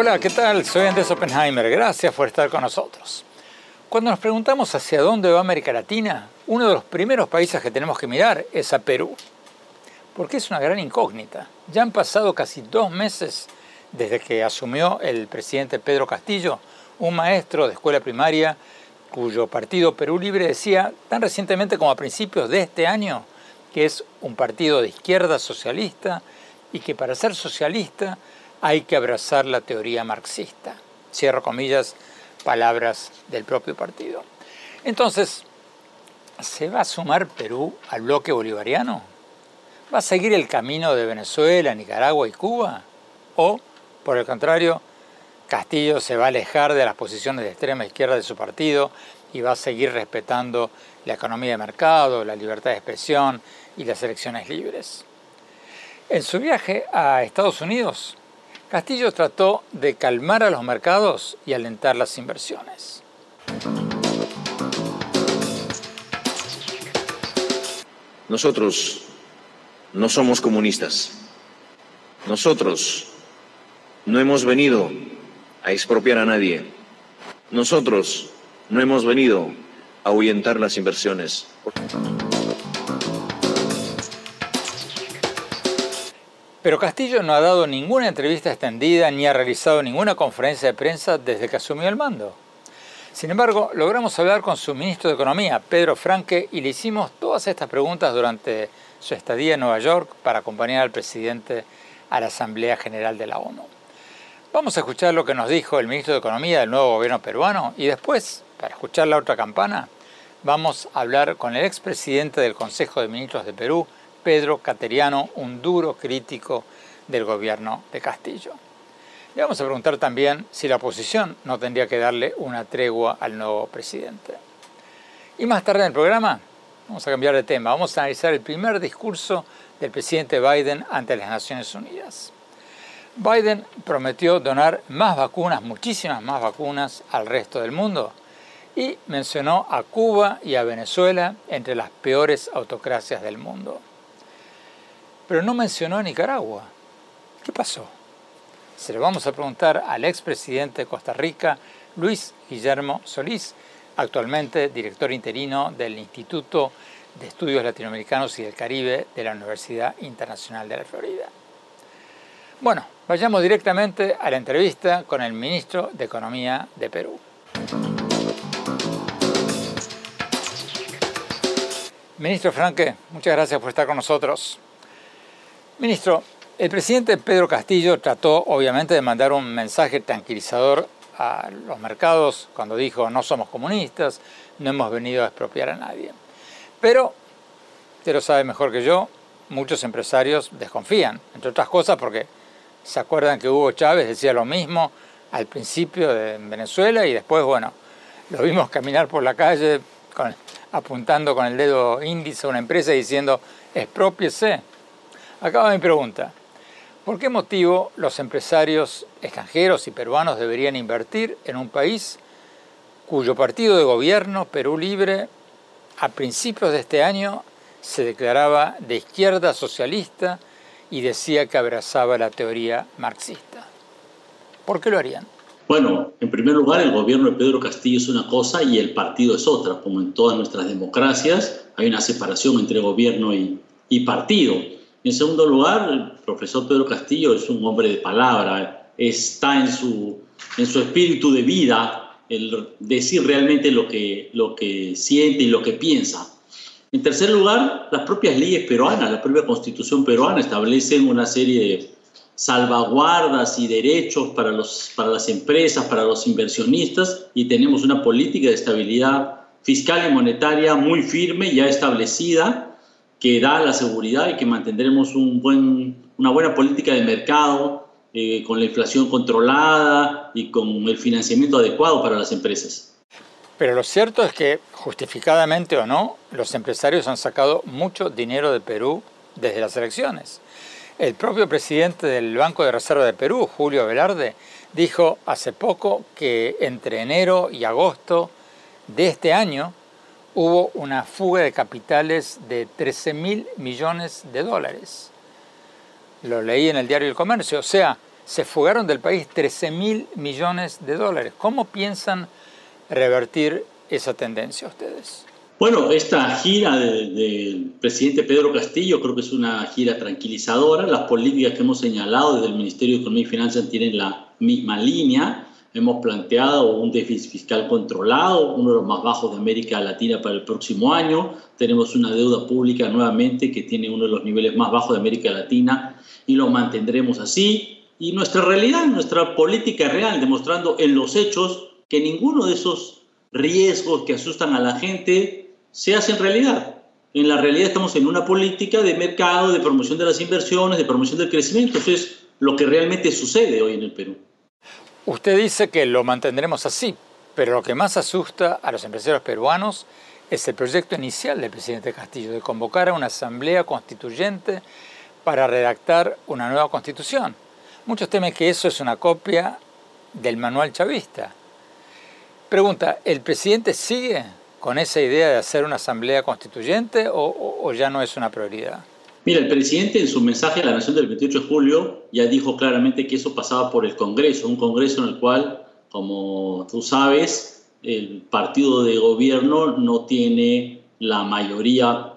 Hola, ¿qué tal? Soy Andrés Oppenheimer. Gracias por estar con nosotros. Cuando nos preguntamos hacia dónde va América Latina, uno de los primeros países que tenemos que mirar es a Perú. Porque es una gran incógnita. Ya han pasado casi dos meses desde que asumió el presidente Pedro Castillo, un maestro de escuela primaria cuyo partido Perú Libre decía tan recientemente como a principios de este año que es un partido de izquierda socialista y que para ser socialista hay que abrazar la teoría marxista. Cierro comillas, palabras del propio partido. Entonces, ¿se va a sumar Perú al bloque bolivariano? ¿Va a seguir el camino de Venezuela, Nicaragua y Cuba? ¿O, por el contrario, Castillo se va a alejar de las posiciones de extrema izquierda de su partido y va a seguir respetando la economía de mercado, la libertad de expresión y las elecciones libres. En su viaje a Estados Unidos, Castillo trató de calmar a los mercados y alentar las inversiones. Nosotros no somos comunistas. Nosotros no hemos venido a expropiar a nadie. Nosotros no hemos venido a ahuyentar las inversiones. Pero Castillo no ha dado ninguna entrevista extendida ni ha realizado ninguna conferencia de prensa desde que asumió el mando. Sin embargo, logramos hablar con su ministro de Economía, Pedro Franque, y le hicimos todas estas preguntas durante su estadía en Nueva York para acompañar al presidente a la Asamblea General de la ONU. Vamos a escuchar lo que nos dijo el ministro de Economía del nuevo gobierno peruano y después, para escuchar la otra campana, vamos a hablar con el expresidente del Consejo de Ministros de Perú, Pedro Cateriano, un duro crítico del gobierno de Castillo. Le vamos a preguntar también si la oposición no tendría que darle una tregua al nuevo presidente. Y más tarde en el programa vamos a cambiar de tema, vamos a analizar el primer discurso del presidente Biden ante las Naciones Unidas. Biden prometió donar más vacunas, muchísimas más vacunas al resto del mundo y mencionó a Cuba y a Venezuela entre las peores autocracias del mundo pero no mencionó a Nicaragua. ¿Qué pasó? Se lo vamos a preguntar al expresidente de Costa Rica, Luis Guillermo Solís, actualmente director interino del Instituto de Estudios Latinoamericanos y del Caribe de la Universidad Internacional de la Florida. Bueno, vayamos directamente a la entrevista con el ministro de Economía de Perú. Ministro Franque, muchas gracias por estar con nosotros. Ministro, el presidente Pedro Castillo trató obviamente de mandar un mensaje tranquilizador a los mercados cuando dijo no somos comunistas, no hemos venido a expropiar a nadie. Pero, usted lo sabe mejor que yo, muchos empresarios desconfían, entre otras cosas porque se acuerdan que Hugo Chávez decía lo mismo al principio de Venezuela y después, bueno, lo vimos caminar por la calle apuntando con el dedo índice a una empresa y diciendo expropiese Acaba mi pregunta. ¿Por qué motivo los empresarios extranjeros y peruanos deberían invertir en un país cuyo partido de gobierno, Perú Libre, a principios de este año se declaraba de izquierda socialista y decía que abrazaba la teoría marxista? ¿Por qué lo harían? Bueno, en primer lugar, el gobierno de Pedro Castillo es una cosa y el partido es otra. Como en todas nuestras democracias, hay una separación entre gobierno y, y partido. En segundo lugar, el profesor Pedro Castillo es un hombre de palabra, está en su, en su espíritu de vida el decir realmente lo que, lo que siente y lo que piensa. En tercer lugar, las propias leyes peruanas, la propia constitución peruana establecen una serie de salvaguardas y derechos para, los, para las empresas, para los inversionistas y tenemos una política de estabilidad fiscal y monetaria muy firme, ya establecida, que da la seguridad y que mantendremos una buena política de mercado eh, con la inflación controlada y con el financiamiento adecuado para las empresas. Pero lo cierto es que, justificadamente o no, los empresarios han sacado mucho dinero de Perú desde las elecciones. El propio presidente del Banco de Reserva de Perú, Julio Velarde, dijo hace poco que entre enero y agosto de este año hubo una fuga de capitales de 13 mil millones de dólares. Lo leí en el diario El Comercio, o sea, se fugaron del país 13 mil millones de dólares. ¿Cómo piensan revertir esa tendencia ustedes? Bueno, esta gira del presidente Pedro Castillo creo que es una gira tranquilizadora. Las políticas que hemos señalado desde el Ministerio de Economía y Finanzas tienen la misma línea. Hemos planteado un déficit fiscal controlado, uno de los más bajos de América Latina para el próximo año. Tenemos una deuda pública nuevamente que tiene uno de los niveles más bajos de América Latina y lo mantendremos así. Y nuestra realidad, nuestra política real, demostrando en los hechos que ninguno de esos riesgos que asustan a la gente se hace en realidad. En la realidad estamos en una política de mercado, de promoción de las inversiones, de promoción del crecimiento. Eso es lo que realmente sucede hoy en el Perú. Usted dice que lo mantendremos así, pero lo que más asusta a los empresarios peruanos es el proyecto inicial del presidente Castillo de convocar a una asamblea constituyente para redactar una nueva constitución. Muchos temen que eso es una copia del manual chavista. Pregunta, ¿el presidente sigue con esa idea de hacer una asamblea constituyente o, ya no es una prioridad? Mira, el presidente en su mensaje a la Nación del 28 de julio ya dijo claramente que eso pasaba por el Congreso, un Congreso en el cual, como tú sabes, el partido de gobierno no tiene la mayoría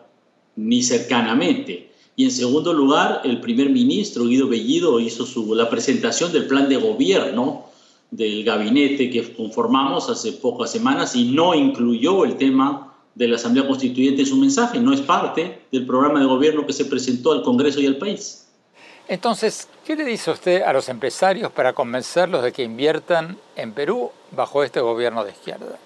ni cercanamente. Y en segundo lugar, el primer ministro Guido Bellido hizo su, la presentación del plan de gobierno del gabinete que conformamos hace pocas semanas y no incluyó el tema de la Asamblea Constituyente en su mensaje, no es parte del programa de gobierno que se presentó al Congreso y al país. Entonces, ¿qué le dice usted a los empresarios para convencerlos de que inviertan en Perú bajo este gobierno de izquierda?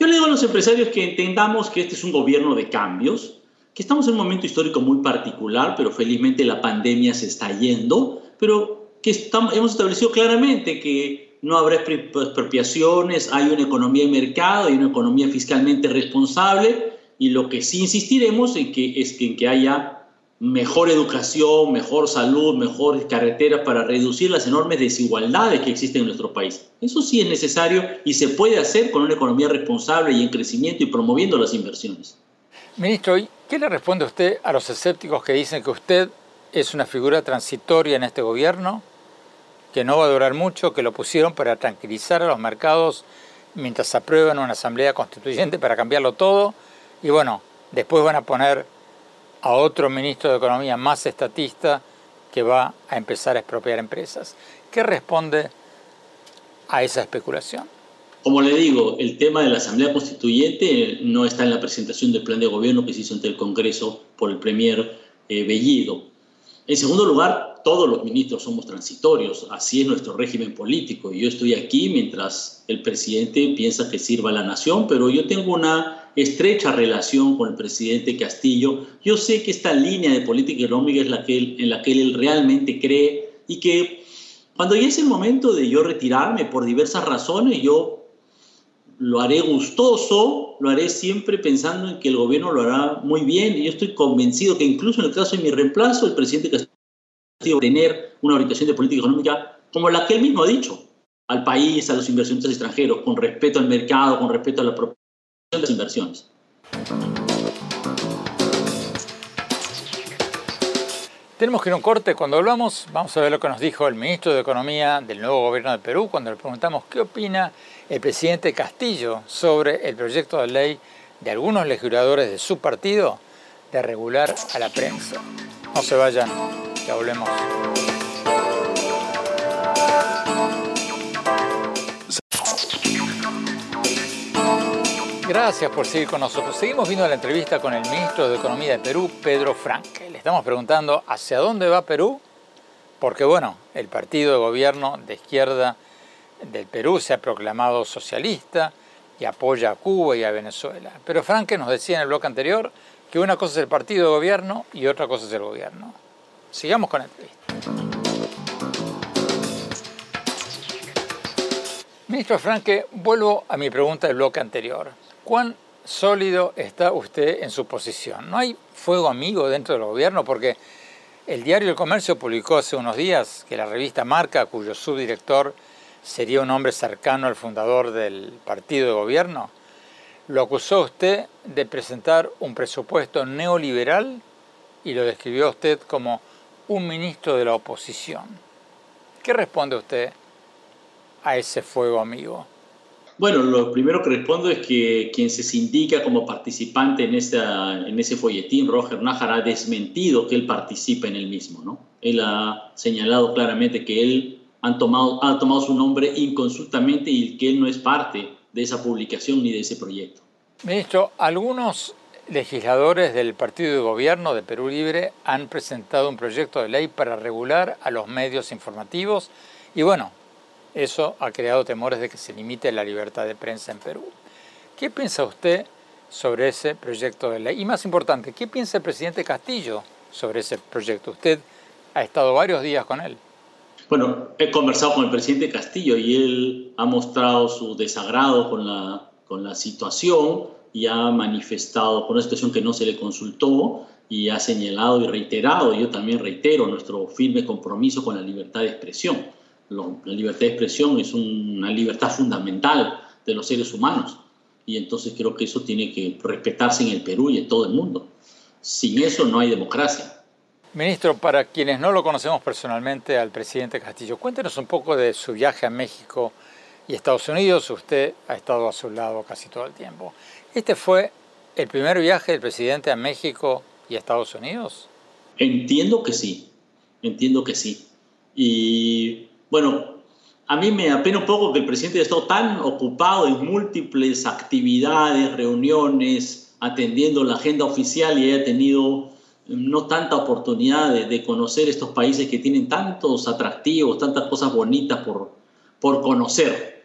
Yo le digo a los empresarios que entendamos que este es un gobierno de cambios, que estamos en un momento histórico muy particular, pero felizmente la pandemia se está yendo, pero que estamos, hemos establecido claramente que no habrá expropiaciones, hay una economía de mercado, hay una economía fiscalmente responsable y lo que sí insistiremos en que, es en que haya mejor educación, mejor salud, mejores carreteras para reducir las enormes desigualdades que existen en nuestro país. Eso sí es necesario y se puede hacer con una economía responsable y en crecimiento y promoviendo las inversiones. Ministro, ¿qué le responde usted a los escépticos que dicen que usted es una figura transitoria en este gobierno? Que no va a durar mucho, que lo pusieron para tranquilizar a los mercados mientras aprueban una asamblea constituyente para cambiarlo todo. Y bueno, después van a poner a otro ministro de Economía más estatista que va a empezar a expropiar empresas. ¿Qué responde a esa especulación? Como le digo, el tema de la Asamblea Constituyente no está en la presentación del plan de gobierno que se hizo ante el Congreso por el Premier eh, Bellido. En segundo lugar, todos los ministros somos transitorios, así es nuestro régimen político. Yo estoy aquí mientras el presidente piensa que sirva a la nación, pero yo tengo una estrecha relación con el presidente Castillo. Yo sé que esta línea de política económica es la que en la que él realmente cree y que cuando llegue el momento de yo retirarme por diversas razones, yo lo haré gustoso, lo haré siempre pensando en que el gobierno lo hará muy bien. Y yo estoy convencido que incluso en el caso de mi reemplazo, el presidente Castillo tener una orientación de política económica como la que él mismo ha dicho al país, a los inversionistas extranjeros, con respeto al mercado, con respeto a la proporción de las inversiones. Tenemos que ir a un corte. Cuando hablamos, vamos a ver lo que nos dijo el ministro de Economía del nuevo gobierno de Perú cuando le preguntamos qué opina el presidente Castillo sobre el proyecto de ley de algunos legisladores de su partido de regular a la prensa. No se vayan, ya volvemos. Gracias por seguir con nosotros. Seguimos viendo la entrevista con el ministro de Economía de Perú, Pedro Franque. Le estamos preguntando hacia dónde va Perú, porque bueno, el partido de gobierno de izquierda del Perú se ha proclamado socialista y apoya a Cuba y a Venezuela. Pero Franque nos decía en el bloque anterior que una cosa es el partido de gobierno y otra cosa es el gobierno. Sigamos con la entrevista. Ministro Franque, vuelvo a mi pregunta del bloque anterior. ¿Cuán sólido está usted en su posición? ¿No hay fuego amigo dentro del gobierno? Porque el diario El Comercio publicó hace unos días que la revista Marca, cuyo subdirector sería un hombre cercano al fundador del partido de gobierno, lo acusó usted de presentar un presupuesto neoliberal y lo describió usted como un ministro de la oposición. ¿Qué responde usted a ese fuego amigo? Bueno, lo primero que respondo es que quien se sindica como participante en, esa, en ese folletín, Roger Nájar, ha desmentido que él participe en el mismo. ¿no? Él ha señalado claramente que él han tomado, ha tomado su nombre inconsultamente y que él no es parte de esa publicación ni de ese proyecto. Ministro, algunos legisladores del partido de gobierno de Perú Libre han presentado un proyecto de ley para regular a los medios informativos y bueno, eso ha creado temores de que se limite la libertad de prensa en Perú. ¿Qué piensa usted sobre ese proyecto de ley? Y más importante, ¿qué piensa el presidente Castillo sobre ese proyecto? Usted ha estado varios días con él. Bueno, he conversado con el presidente Castillo y él ha mostrado su desagrado con la, con la situación y ha manifestado por una situación que no se le consultó y ha señalado y reiterado, yo también reitero, nuestro firme compromiso con la libertad de expresión. La libertad de expresión es una libertad fundamental de los seres humanos y entonces creo que eso tiene que respetarse en el Perú y en todo el mundo. Sin eso no hay democracia. Ministro, para quienes no lo conocemos personalmente al presidente Castillo, cuéntenos un poco de su viaje a México y Estados Unidos. Usted ha estado a su lado casi todo el tiempo. ¿Este fue el primer viaje del presidente a México y Estados Unidos? Entiendo que sí, entiendo que sí. Y bueno, a mí me apena un poco que el presidente haya estado tan ocupado en múltiples actividades, reuniones, atendiendo la agenda oficial y haya tenido no tanta oportunidad de, conocer estos países que tienen tantos atractivos, tantas cosas bonitas por, por conocer.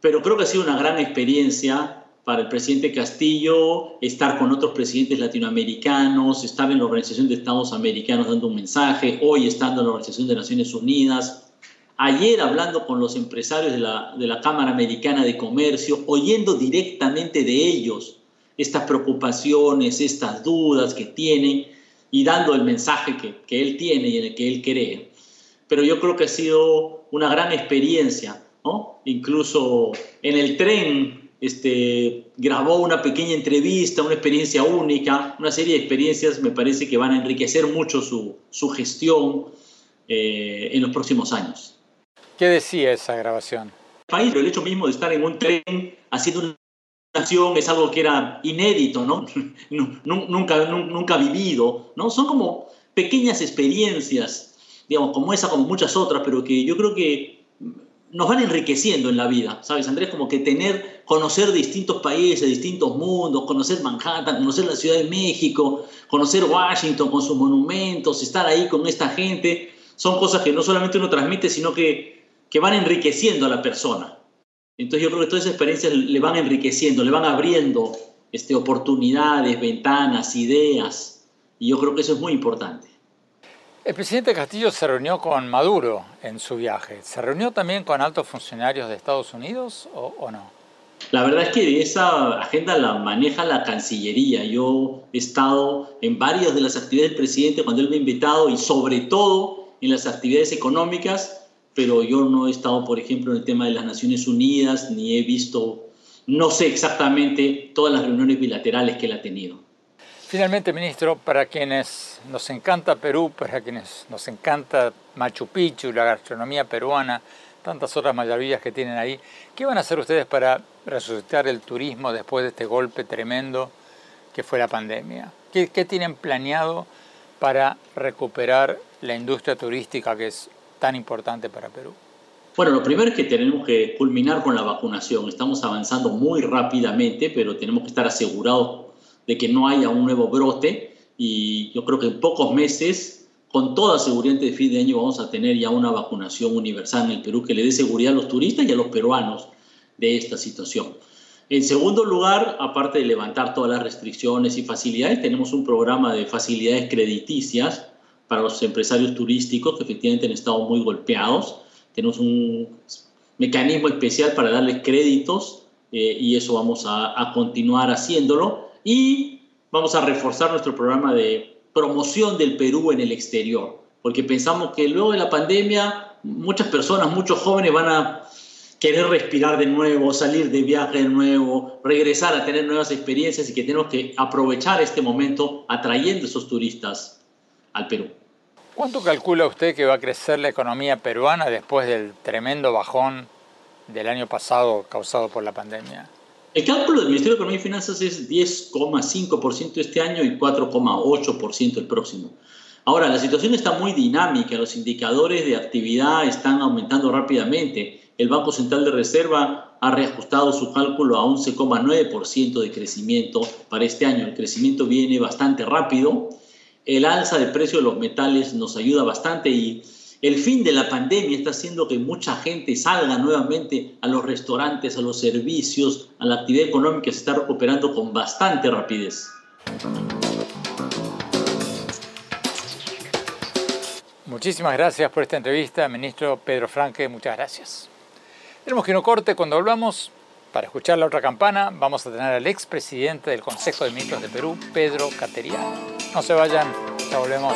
Pero creo que ha sido una gran experiencia para el presidente Castillo estar con otros presidentes latinoamericanos, estar en la Organización de Estados Americanos dando un mensaje, hoy estando en la Organización de Naciones Unidas, ayer hablando con los empresarios de la, de la Cámara Americana de Comercio, oyendo directamente de ellos estas preocupaciones, estas dudas que tienen y dando el mensaje que, que, él tiene y en el que él cree. Pero yo creo que ha sido una gran experiencia, ¿no? Incluso en el tren este, grabó una pequeña entrevista, una experiencia única, una serie de experiencias me parece que van a enriquecer mucho su, su gestión eh, en los próximos años. ¿Qué decía esa grabación? El hecho mismo de estar en un tren haciendo una es algo que era inédito, ¿no? nunca, nunca vivido, ¿no? Son como pequeñas experiencias, digamos, como esa, como muchas otras, pero que yo creo que nos van enriqueciendo en la vida, ¿sabes, Andrés? Como que tener, conocer distintos países, distintos mundos, conocer Manhattan, conocer la Ciudad de México, conocer Washington con sus monumentos, estar ahí con esta gente, son cosas que no solamente uno transmite, sino que, que van enriqueciendo a la persona. Entonces yo creo que todas esas experiencias le van enriqueciendo, le van abriendo este, oportunidades, ventanas, ideas, y yo creo que eso es muy importante. El presidente Castillo se reunió con Maduro en su viaje. ¿Se reunió también con altos funcionarios de Estados Unidos o, no? La verdad es que esa agenda la maneja la Cancillería. Yo he estado en varias de las actividades del presidente cuando él me ha invitado y sobre todo en las actividades económicas pero yo no he estado, por ejemplo, en el tema de las Naciones Unidas, ni he visto, no sé exactamente todas las reuniones bilaterales que él ha tenido. Finalmente, ministro, para quienes nos encanta Perú, para quienes nos encanta Machu Picchu, la gastronomía peruana, tantas otras maravillas que tienen ahí, ¿qué van a hacer ustedes para resucitar el turismo después de este golpe tremendo que fue la pandemia? ¿Qué, tienen planeado para recuperar la industria turística que es tan importante para Perú? Bueno, lo primero es que tenemos que culminar con la vacunación. Estamos avanzando muy rápidamente, pero tenemos que estar asegurados de que no haya un nuevo brote y yo creo que en pocos meses, con toda seguridad de fin de año, vamos a tener ya una vacunación universal en el Perú que le dé seguridad a los turistas y a los peruanos de esta situación. En segundo lugar, aparte de levantar todas las restricciones y facilidades, tenemos un programa de facilidades crediticias para los empresarios turísticos que efectivamente han estado muy golpeados. Tenemos un mecanismo especial para darles créditos eh, y eso vamos a, a continuar haciéndolo. Y vamos a reforzar nuestro programa de promoción del Perú en el exterior, porque pensamos que luego de la pandemia muchas personas, muchos jóvenes van a querer respirar de nuevo, salir de viaje de nuevo, regresar a tener nuevas experiencias y que tenemos que aprovechar este momento atrayendo esos turistas al Perú. ¿Cuánto calcula usted que va a crecer la economía peruana después del tremendo bajón del año pasado causado por la pandemia? El cálculo del Ministerio de Economía y Finanzas es 10,5% este año y 4,8% el próximo. Ahora, la situación está muy dinámica, los indicadores de actividad están aumentando rápidamente. El Banco Central de Reserva ha reajustado su cálculo a 11,9% de crecimiento para este año. El crecimiento viene bastante rápido. El alza de precio de los metales nos ayuda bastante y el fin de la pandemia está haciendo que mucha gente salga nuevamente a los restaurantes, a los servicios, a la actividad económica se está recuperando con bastante rapidez. Muchísimas gracias por esta entrevista, ministro Pedro Franque, muchas gracias. Tenemos que no corte cuando volvamos. Para escuchar la otra campana, vamos a tener al expresidente del Consejo de Ministros de Perú, Pedro Cateriano. No se vayan, ya volvemos.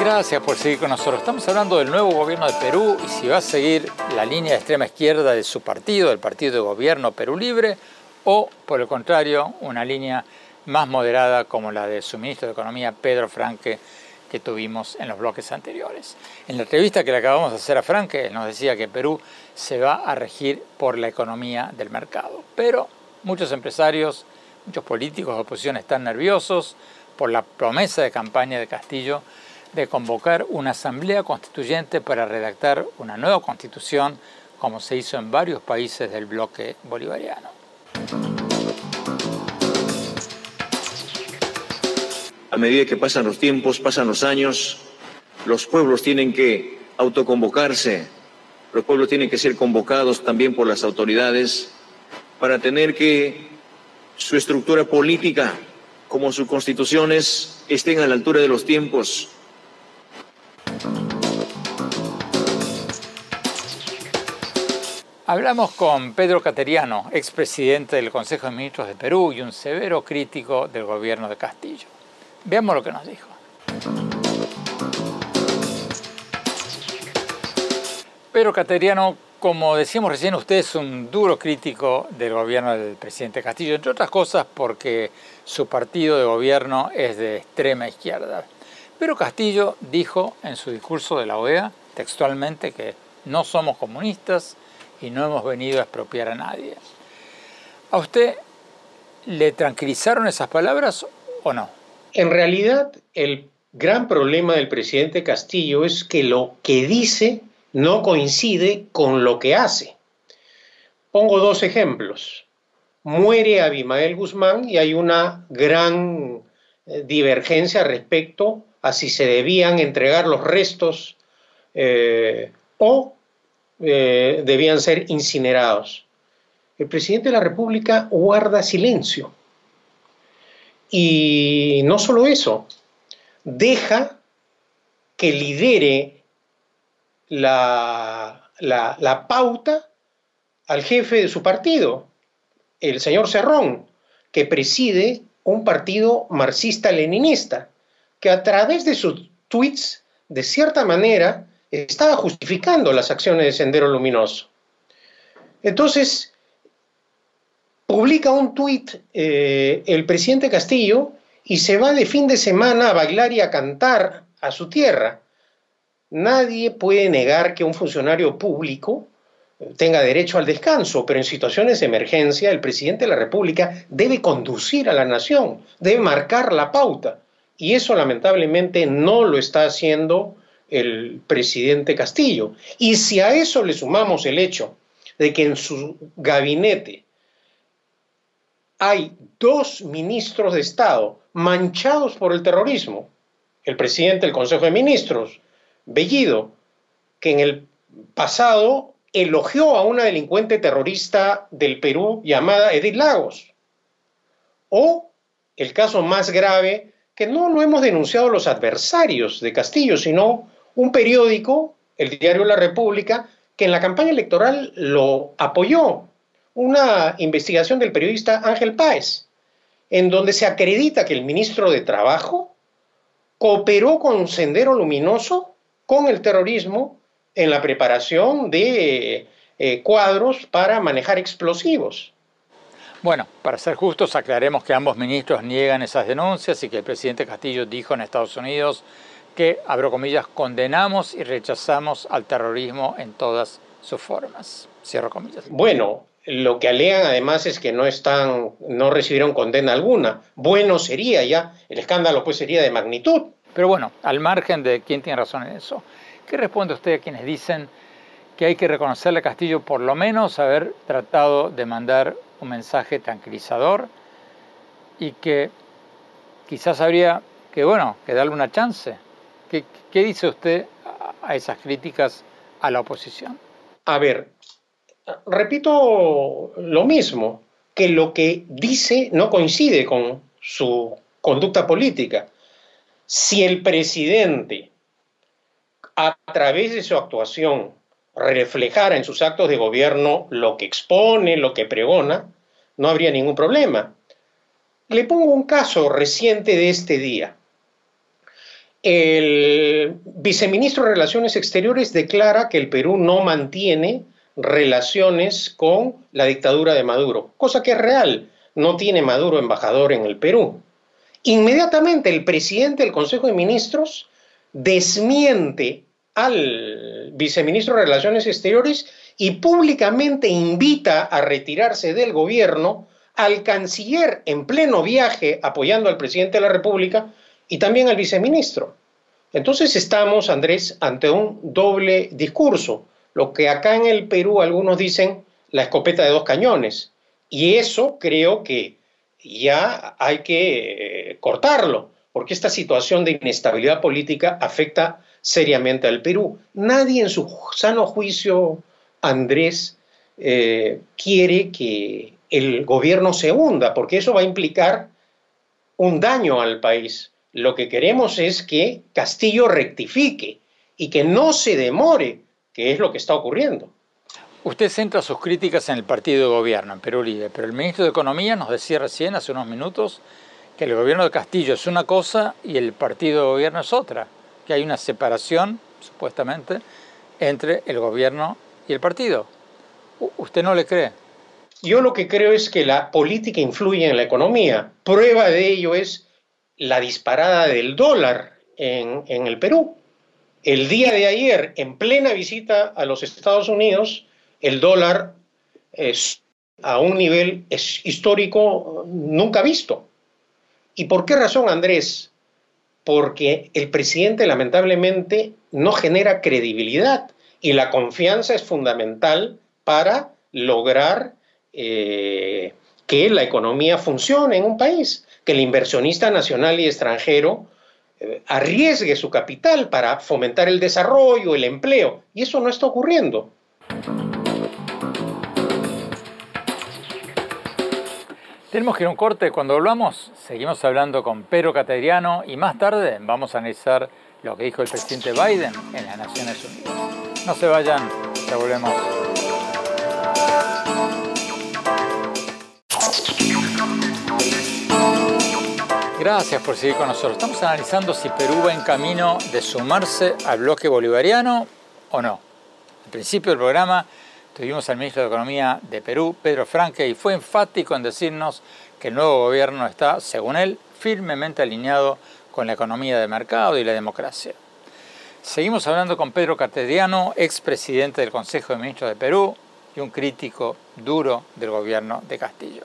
Gracias por seguir con nosotros. Estamos hablando del nuevo gobierno de Perú y si va a seguir la línea de extrema izquierda de su partido, del Partido de Gobierno Perú Libre, o por el contrario, una línea más moderada como la de su ministro de Economía, Pedro Franque, que tuvimos en los bloques anteriores. En la entrevista que le acabamos de hacer a Franque, nos decía que Perú se va a regir por la economía del mercado. Pero muchos empresarios, muchos políticos de oposición están nerviosos por la promesa de campaña de Castillo de convocar una asamblea constituyente para redactar una nueva constitución, como se hizo en varios países del bloque bolivariano. A medida que pasan los tiempos, pasan los años, los pueblos tienen que autoconvocarse, los pueblos tienen que ser convocados también por las autoridades para tener que su estructura política, como sus constituciones, estén a la altura de los tiempos Hablamos con Pedro Cateriano, expresidente del Consejo de Ministros de Perú y un severo crítico del gobierno de Castillo. Veamos lo que nos dijo. Pedro Cateriano, como decíamos recién, usted es un duro crítico del gobierno del presidente Castillo, entre otras cosas porque su partido de gobierno es de extrema izquierda. Pero Castillo dijo en su discurso de la OEA textualmente que no somos comunistas y no hemos venido a expropiar a nadie. ¿A usted le tranquilizaron esas palabras o no? En realidad, el gran problema del presidente Castillo es que lo que dice no coincide con lo que hace. Pongo dos ejemplos. Muere Abimael Guzmán y hay una gran eh, divergencia respecto a si se debían entregar los restos eh, o eh, debían ser incinerados. El presidente de la República guarda silencio. Y no solo eso, deja que lidere la, la pauta al jefe de su partido, el señor Cerrón, que preside un partido marxista-leninista que a través de sus tweets, de cierta manera, estaba justificando las acciones de Sendero Luminoso. Entonces, publica un tuit eh, el presidente Castillo y se va de fin de semana a bailar y a cantar a su tierra. Nadie puede negar que un funcionario público tenga derecho al descanso, pero en situaciones de emergencia el presidente de la República debe conducir a la nación, debe marcar la pauta. Y eso lamentablemente no lo está haciendo el presidente Castillo. Y si a eso le sumamos el hecho de que en su gabinete hay dos ministros de Estado manchados por el terrorismo, el presidente del Consejo de Ministros, Bellido, que en el pasado elogió a una delincuente terrorista del Perú llamada Edith Lagos. O el caso más grave, que no lo hemos denunciado los adversarios de Castillo, sino un periódico, el diario La República, que en la campaña electoral lo apoyó. Una investigación del periodista Ángel Páez, en donde se acredita que el ministro de Trabajo cooperó con Sendero Luminoso con el terrorismo en la preparación de eh, cuadros para manejar explosivos. Bueno, para ser justos, aclaremos que ambos ministros niegan esas denuncias y que el presidente Castillo dijo en Estados Unidos que, abro comillas, condenamos y rechazamos al terrorismo en todas sus formas. Cierro comillas. Bueno, lo que alegan además es que no están, no recibieron condena alguna. Bueno sería ya, el escándalo pues sería de magnitud. Pero bueno, al margen de quién tiene razón en eso, ¿Qué responde usted a quienes dicen que hay que reconocerle a Castillo por lo menos haber tratado de mandar un mensaje tranquilizador y que quizás habría que, bueno, que darle una chance? ¿Qué, dice usted a esas críticas a la oposición? A ver, repito lo mismo, que lo que dice no coincide con su conducta política. Si el presidente a través de su actuación reflejara en sus actos de gobierno lo que expone, lo que pregona, no habría ningún problema. Le pongo un caso reciente de este día. El viceministro de Relaciones Exteriores declara que el Perú no mantiene relaciones con la dictadura de Maduro, cosa que es real. No tiene Maduro embajador en el Perú. Inmediatamente el presidente del Consejo de Ministros desmiente al viceministro de Relaciones Exteriores y públicamente invita a retirarse del gobierno al canciller en pleno viaje apoyando al presidente de la República y también al viceministro. Entonces estamos, Andrés, ante un doble discurso, lo que acá en el Perú algunos dicen la escopeta de dos cañones. Y eso creo que ya hay que eh, cortarlo, porque esta situación de inestabilidad política afecta seriamente al Perú. Nadie en su sano juicio, Andrés, eh, quiere que el gobierno se hunda, porque eso va a implicar un daño al país. Lo que queremos es que Castillo rectifique y que no se demore, que es lo que está ocurriendo. Usted centra sus críticas en el partido de gobierno, en Perú Libre, pero el ministro de Economía nos decía recién, hace unos minutos, que el gobierno de Castillo es una cosa y el partido de gobierno es otra que hay una separación, supuestamente, entre el gobierno y el partido. ¿Usted no le cree? Yo lo que creo es que la política influye en la economía. Prueba de ello es la disparada del dólar en, en el Perú. El día de ayer, en plena visita a los Estados Unidos, el dólar es a un nivel histórico nunca visto. ¿Y por qué razón, Andrés? porque el presidente lamentablemente no genera credibilidad y la confianza es fundamental para lograr eh, que la economía funcione en un país, que el inversionista nacional y extranjero eh, arriesgue su capital para fomentar el desarrollo, el empleo, y eso no está ocurriendo. Tenemos que ir a un corte. Cuando volvamos, seguimos hablando con Pedro Cateriano y más tarde vamos a analizar lo que dijo el presidente Biden en las Naciones Unidas. No se vayan, ya volvemos. Gracias por seguir con nosotros. Estamos analizando si Perú va en camino de sumarse al bloque bolivariano o no. Al principio del programa Tuvimos al ministro de Economía de Perú, Pedro Franque, y fue enfático en decirnos que el nuevo gobierno está, según él, firmemente alineado con la economía de mercado y la democracia. Seguimos hablando con Pedro Cateriano, expresidente del Consejo de Ministros de Perú y un crítico duro del gobierno de Castillo.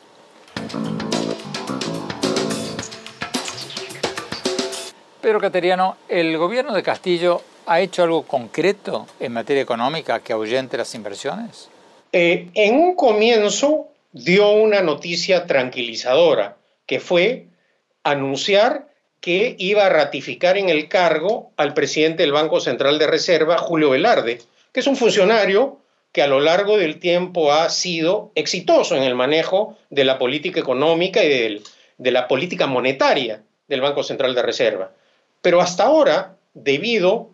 Pedro Cateriano, ¿el gobierno de Castillo ¿Ha hecho algo concreto en materia económica que ahuyente las inversiones? Eh, en un comienzo dio una noticia tranquilizadora, que fue anunciar que iba a ratificar en el cargo al presidente del Banco Central de Reserva, Julio Velarde, que es un funcionario que a lo largo del tiempo ha sido exitoso en el manejo de la política económica y de la política monetaria del Banco Central de Reserva. Pero hasta ahora, debido,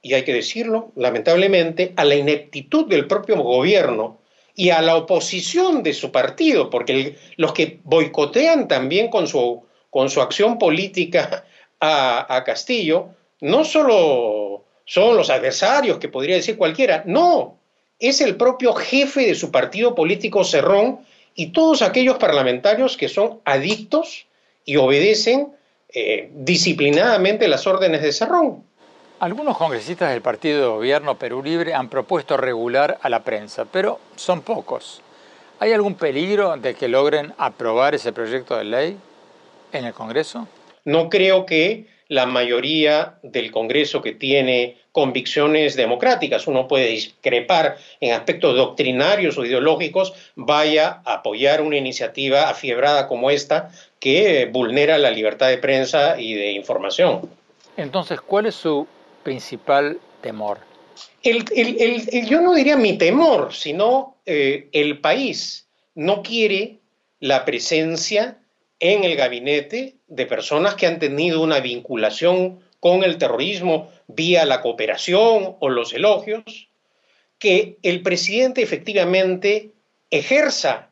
y hay que decirlo, lamentablemente, a la ineptitud del propio gobierno y a la oposición de su partido, porque los que boicotean también con su, con su acción política a, a Castillo, no solo son los adversarios que podría decir cualquiera, no, es el propio jefe de su partido político Cerrón y todos aquellos parlamentarios que son adictos y obedecen eh, disciplinadamente las órdenes de Cerrón. Algunos congresistas del partido de gobierno Perú Libre han propuesto regular a la prensa, pero son pocos. ¿Hay algún peligro de que logren aprobar ese proyecto de ley en el Congreso? No creo que la mayoría del Congreso que tiene convicciones democráticas, uno puede discrepar en aspectos doctrinarios o ideológicos, vaya a apoyar una iniciativa afiebrada como esta que vulnera la libertad de prensa y de información. Entonces, ¿cuál es su principal temor? yo no diría mi temor, sino eh, el país no quiere la presencia en el gabinete de personas que han tenido una vinculación con el terrorismo vía la cooperación o los elogios, que el presidente efectivamente ejerza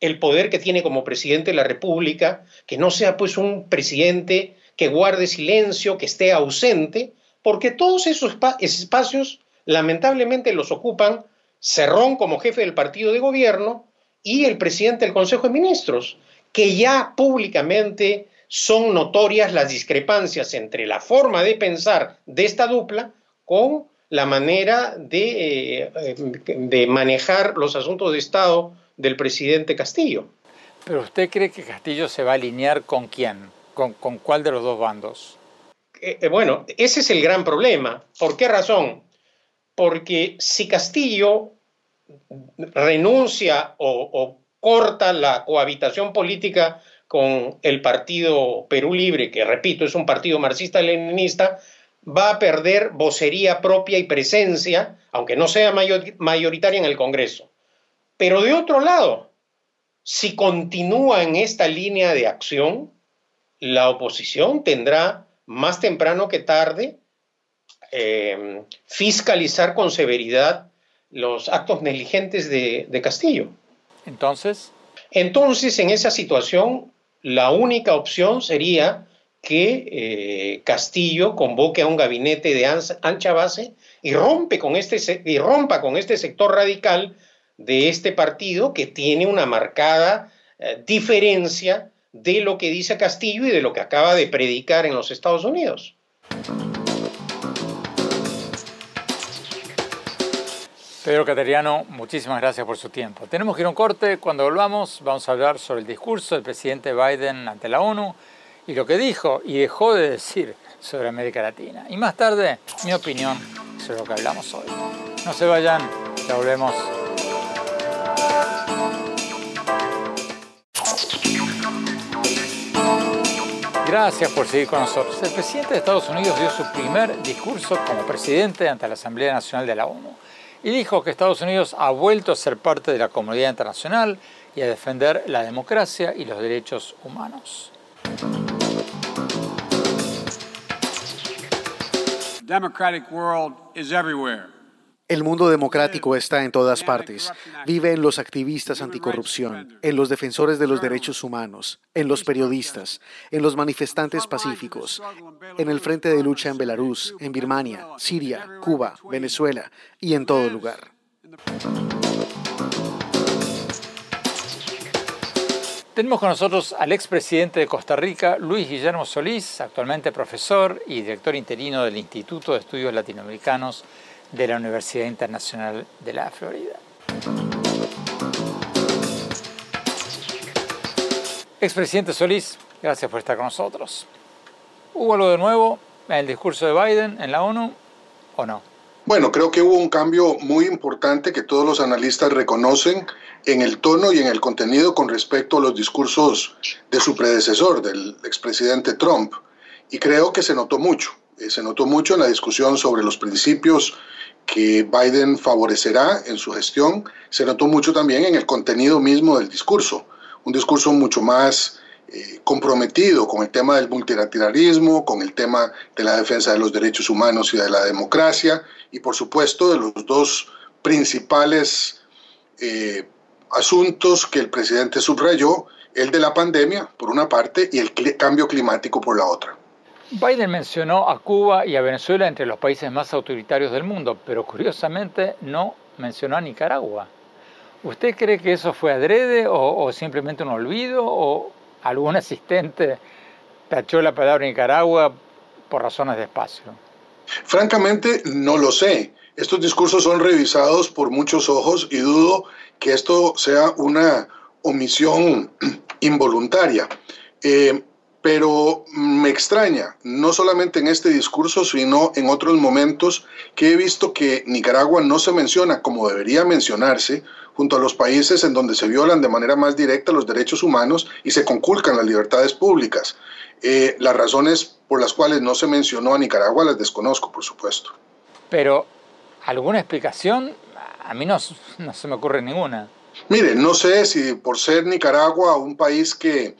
el poder que tiene como presidente de la República, que no sea pues un presidente que guarde silencio, que esté ausente, porque todos esos espacios lamentablemente los ocupan Cerrón como jefe del partido de gobierno y el presidente del Consejo de Ministros, que ya públicamente son notorias las discrepancias entre la forma de pensar de esta dupla con la manera de, eh, de manejar los asuntos de Estado del presidente Castillo. ¿Pero usted cree que Castillo se va a alinear con quién? ¿Con, con cuál de los dos bandos? Eh, eh, bueno, ese es el gran problema. ¿Por qué razón? Porque si Castillo renuncia o, o corta la cohabitación política con el partido Perú Libre, que repito, es un partido marxista-leninista, va a perder vocería propia y presencia, aunque no sea mayoritaria en el Congreso. Pero de otro lado, si continúa en esta línea de acción, la oposición tendrá más temprano que tarde eh, fiscalizar con severidad los actos negligentes de Castillo. Entonces. Entonces, en esa situación, la única opción sería que eh, Castillo convoque a un gabinete de ancha base y, rompe con este, y rompa con este sector radical de este partido que tiene una marcada eh, diferencia de lo que dice Castillo y de lo que acaba de predicar en los Estados Unidos. Pedro Cateriano, muchísimas gracias por su tiempo. Tenemos que ir a un corte. Cuando volvamos, vamos a hablar sobre el discurso del presidente Biden ante la ONU y lo que dijo y dejó de decir sobre América Latina. Y más tarde, mi opinión sobre lo que hablamos hoy. No se vayan, ya volvemos. Gracias por seguir con nosotros. El presidente de Estados Unidos dio su primer discurso como presidente ante la Asamblea Nacional de la ONU y dijo que Estados Unidos ha vuelto a ser parte de la comunidad internacional y a defender la democracia y los derechos humanos. Democratic world is everywhere. El mundo democrático está en todas partes. Vive en los activistas anticorrupción, en los defensores de los derechos humanos, en los periodistas, en los manifestantes pacíficos, en el frente de lucha en Belarus, en Birmania, Siria, Cuba, Venezuela y en todo lugar. Tenemos con nosotros al expresidente de Costa Rica, Luis Guillermo Solís, actualmente profesor y director interino del Instituto de Estudios Latinoamericanos de la Universidad Internacional de la Florida. Expresidente Solís, gracias por estar con nosotros. ¿Hubo algo de nuevo en el discurso de Biden en la ONU o no? Bueno, creo que hubo un cambio muy importante que todos los analistas reconocen en el tono y en el contenido con respecto a los discursos de su predecesor, del expresidente Trump. y creo que se notó mucho. Eh, se notó mucho en la discusión sobre los principios que Biden favorecerá en su gestión. Se notó mucho también en el contenido mismo del discurso. Un discurso mucho más eh, comprometido con el tema del multilateralismo, con el tema de la defensa de los derechos humanos y de la democracia, y por supuesto de los dos principales eh, asuntos que el presidente subrayó, el de la pandemia por una parte y el cambio climático por la otra. Biden mencionó a Cuba y a Venezuela entre los países más autoritarios del mundo, pero curiosamente no mencionó a Nicaragua. ¿Usted cree que eso fue adrede o, simplemente un olvido o algún asistente tachó la palabra Nicaragua por razones de espacio? Francamente, no lo sé. Estos discursos son revisados por muchos ojos y dudo que esto sea una omisión involuntaria. Eh, pero me extraña, no solamente en este discurso, sino en otros momentos que he visto que Nicaragua no se menciona como debería mencionarse junto a los países en donde se violan de manera más directa los derechos humanos y se conculcan las libertades públicas. Eh, las razones por las cuales no se mencionó a Nicaragua las desconozco, por supuesto. Pero, ¿alguna explicación? A mí no, no se me ocurre ninguna. Mire, no sé si por ser Nicaragua un país que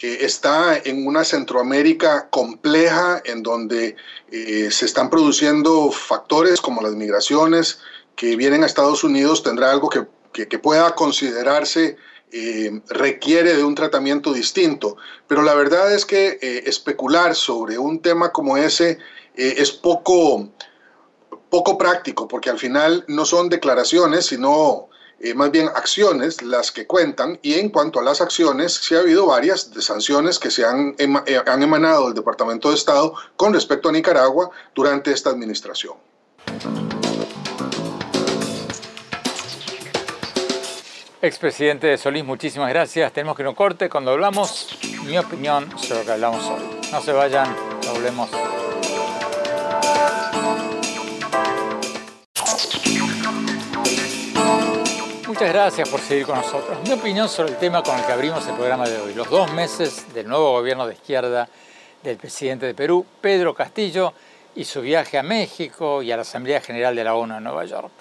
está en una Centroamérica compleja en donde eh, se están produciendo factores como las migraciones que vienen a Estados Unidos, tendrá algo que, pueda considerarse eh, requiere de un tratamiento distinto. Pero la verdad es que eh, especular sobre un tema como ese es poco, poco práctico, porque al final no son declaraciones, sino eh, más bien acciones las que cuentan y en cuanto a las acciones, sí ha habido varias de sanciones que se han, eh, han emanado del Departamento de Estado con respecto a Nicaragua durante esta administración. Expresidente Solís, muchísimas gracias. Tenemos que no corte cuando hablamos mi opinión sobre lo que hablamos hoy. No se vayan, volvemos. Muchas gracias por seguir con nosotros. Mi opinión sobre el tema con el que abrimos el programa de hoy, los dos meses del nuevo gobierno de izquierda del presidente de Perú, Pedro Castillo, y su viaje a México y a la Asamblea General de la ONU en Nueva York.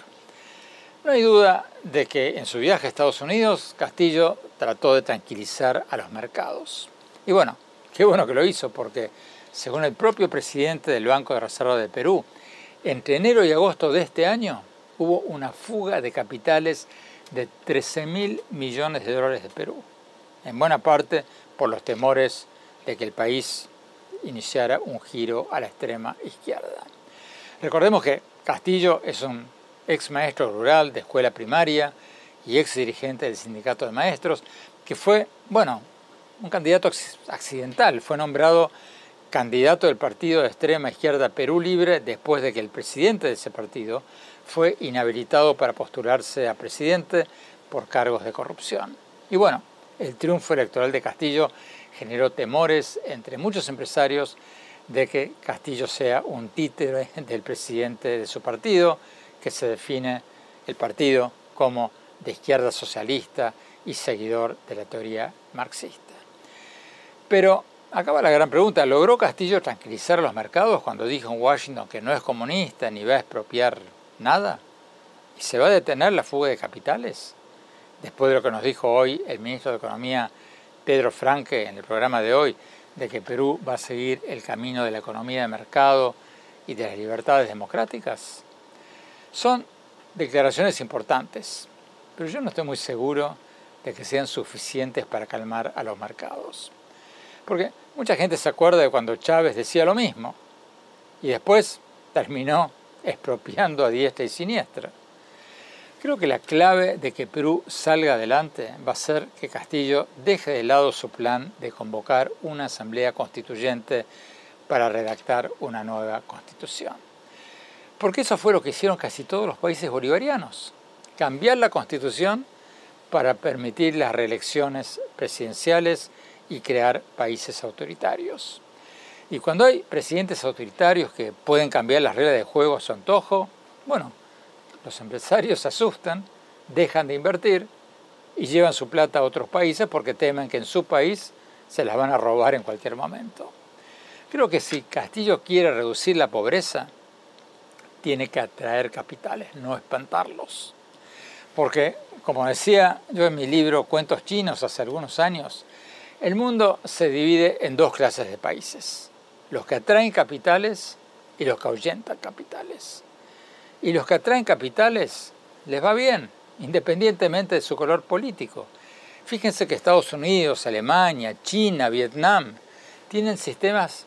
No hay duda de que en su viaje a Estados Unidos, Castillo trató de tranquilizar a los mercados. Y bueno, qué bueno que lo hizo, porque según el propio presidente del Banco de Reserva de Perú, entre enero y agosto de este año hubo una fuga de capitales de 13 mil millones de dólares de Perú, en buena parte por los temores de que el país iniciara un giro a la extrema izquierda. Recordemos que Castillo es un ex maestro rural de escuela primaria y ex dirigente del sindicato de maestros, que fue, bueno, un candidato accidental, fue nombrado candidato del partido de extrema izquierda Perú Libre después de que el presidente de ese partido fue inhabilitado para postularse a presidente por cargos de corrupción. Y bueno, el triunfo electoral de Castillo generó temores entre muchos empresarios de que Castillo sea un títere del presidente de su partido, que se define el partido como de izquierda socialista y seguidor de la teoría marxista. Pero acaba la gran pregunta, ¿logró Castillo tranquilizar los mercados cuando dijo en Washington que no es comunista ni va a expropiar nada. ¿Y se va a detener la fuga de capitales? Después de lo que nos dijo hoy el ministro de Economía, Pedro Franque, en el programa de hoy, de que Perú va a seguir el camino de la economía de mercado y de las libertades democráticas. Son declaraciones importantes, pero yo no estoy muy seguro de que sean suficientes para calmar a los mercados. Porque mucha gente se acuerda de cuando Chávez decía lo mismo y después terminó expropiando a diestra y siniestra. Creo que la clave de que Perú salga adelante va a ser que Castillo deje de lado su plan de convocar una asamblea constituyente para redactar una nueva constitución. Porque eso fue lo que hicieron casi todos los países bolivarianos. Cambiar la constitución para permitir las reelecciones presidenciales y crear países autoritarios. Y cuando hay presidentes autoritarios que pueden cambiar las reglas de juego a su antojo, bueno, los empresarios se asustan, dejan de invertir y llevan su plata a otros países porque temen que en su país se las van a robar en cualquier momento. Creo que si Castillo quiere reducir la pobreza, tiene que atraer capitales, no espantarlos. Porque, como decía yo en mi libro Cuentos Chinos hace algunos años, el mundo se divide en dos clases de países, los que atraen capitales y los que ahuyentan capitales. Y los que atraen capitales les va bien, independientemente de su color político. Fíjense que Estados Unidos, Alemania, China, Vietnam tienen sistemas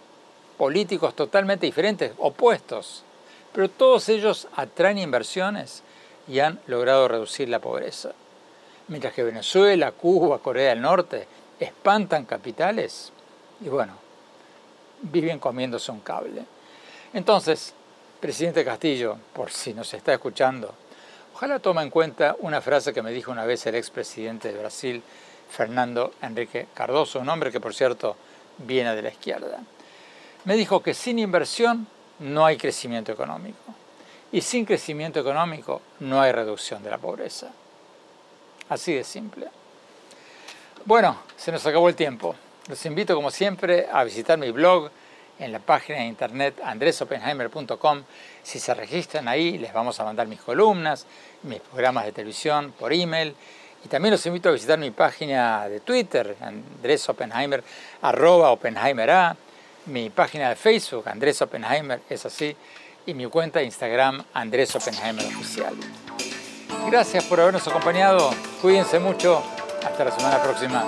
políticos totalmente diferentes, opuestos, pero todos ellos atraen inversiones y han logrado reducir la pobreza. Mientras que Venezuela, Cuba, Corea del Norte espantan capitales y bueno, viven comiéndose un cable. Entonces, presidente Castillo, por si nos está escuchando, ojalá tome en cuenta una frase que me dijo una vez el expresidente de Brasil, Fernando Enrique Cardoso, un hombre que por cierto viene de la izquierda. Me dijo que sin inversión no hay crecimiento económico y sin crecimiento económico no hay reducción de la pobreza. Así de simple. Bueno, se nos acabó el tiempo. Los invito como siempre a visitar mi blog en la página de internet andresopenheimer.com. Si se registran ahí, les vamos a mandar mis columnas, mis programas de televisión por email. Y también los invito a visitar mi página de Twitter, Andrés Oppenheimer, mi página de Facebook, Andrés Oppenheimer, es así, y mi cuenta de Instagram, Andrés. Gracias por habernos acompañado, cuídense mucho, hasta la semana próxima.